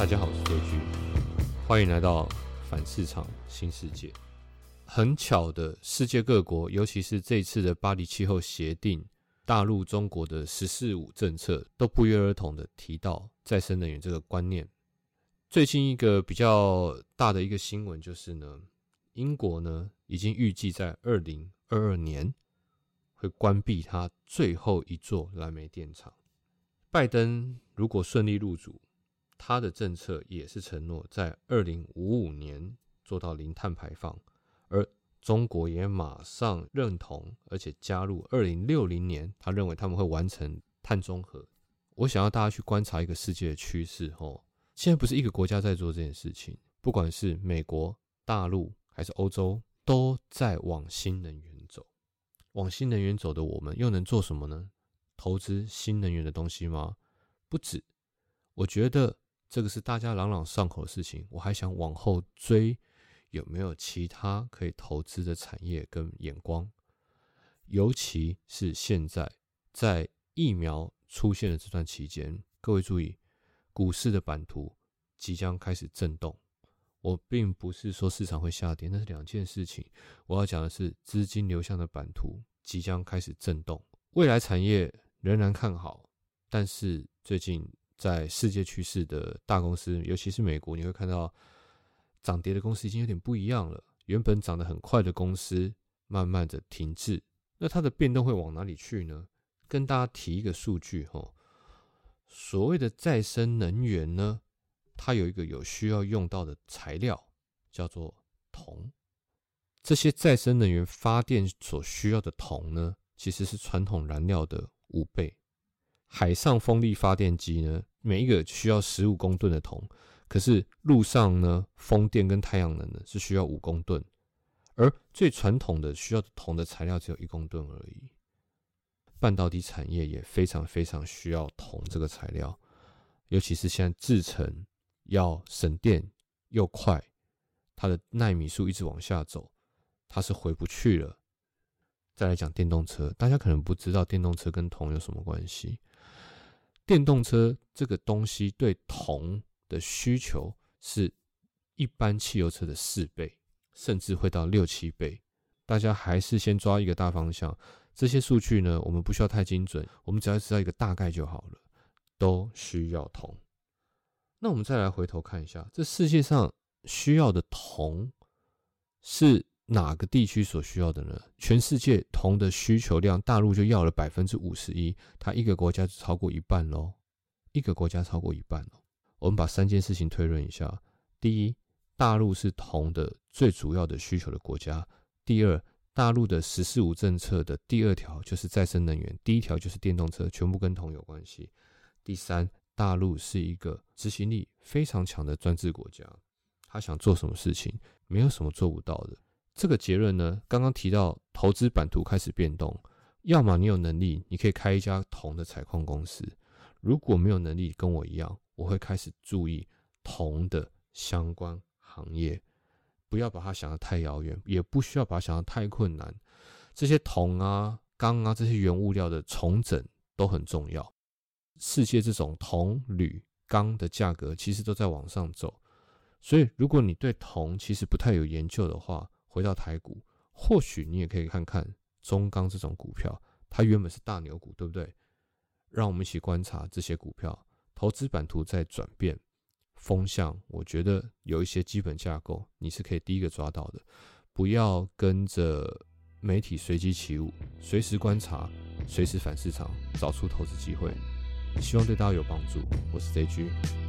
大家好，我是 JG，欢迎来到反市场新世界。很巧的，世界各国，尤其是这次的巴黎气候协定，大陆、中国的“十四五”政策，都不约而同的提到再生能源这个观念。最近一个比较大的一个新闻就是呢，英国呢已经预计在二零二二年会关闭它最后一座燃煤电厂。拜登如果顺利入主，他的政策也是承诺在二零五五年做到零碳排放，而中国也马上认同，而且加入二零六零年，他认为他们会完成碳中和。我想要大家去观察一个世界的趋势，吼，现在不是一个国家在做这件事情，不管是美国、大陆还是欧洲，都在往新能源走。往新能源走的我们又能做什么呢？投资新能源的东西吗？不止，我觉得。这个是大家朗朗上口的事情，我还想往后追，有没有其他可以投资的产业跟眼光？尤其是现在在疫苗出现的这段期间，各位注意，股市的版图即将开始震动。我并不是说市场会下跌，那是两件事情。我要讲的是资金流向的版图即将开始震动，未来产业仍然看好，但是最近。在世界趋势的大公司，尤其是美国，你会看到涨跌的公司已经有点不一样了。原本涨得很快的公司，慢慢的停滞，那它的变动会往哪里去呢？跟大家提一个数据哈，所谓的再生能源呢，它有一个有需要用到的材料叫做铜。这些再生能源发电所需要的铜呢，其实是传统燃料的五倍。海上风力发电机呢，每一个需要十五公吨的铜，可是路上呢，风电跟太阳能呢是需要五公吨，而最传统的需要铜的材料只有一公吨而已。半导体产业也非常非常需要铜这个材料，尤其是现在制程要省电又快，它的纳米数一直往下走，它是回不去了。再来讲电动车，大家可能不知道电动车跟铜有什么关系。电动车这个东西对铜的需求是一般汽油车的四倍，甚至会到六七倍。大家还是先抓一个大方向，这些数据呢，我们不需要太精准，我们只要知道一个大概就好了。都需要铜。那我们再来回头看一下，这世界上需要的铜是。哪个地区所需要的呢？全世界铜的需求量，大陆就要了百分之五十一，它一个国家就超过一半喽，一个国家超过一半喽。我们把三件事情推论一下：第一，大陆是铜的最主要的需求的国家；第二，大陆的“十四五”政策的第二条就是再生能源，第一条就是电动车，全部跟铜有关系；第三，大陆是一个执行力非常强的专制国家，他想做什么事情，没有什么做不到的。这个结论呢，刚刚提到投资版图开始变动，要么你有能力，你可以开一家铜的采矿公司；如果没有能力，跟我一样，我会开始注意铜的相关行业，不要把它想得太遥远，也不需要把它想得太困难。这些铜啊、钢啊这些原物料的重整都很重要。世界这种铜、铝、钢的价格其实都在往上走，所以如果你对铜其实不太有研究的话，回到台股，或许你也可以看看中钢这种股票，它原本是大牛股，对不对？让我们一起观察这些股票，投资版图在转变，风向，我觉得有一些基本架构，你是可以第一个抓到的。不要跟着媒体随机起舞，随时观察，随时反市场，找出投资机会。希望对大家有帮助。我是 J G。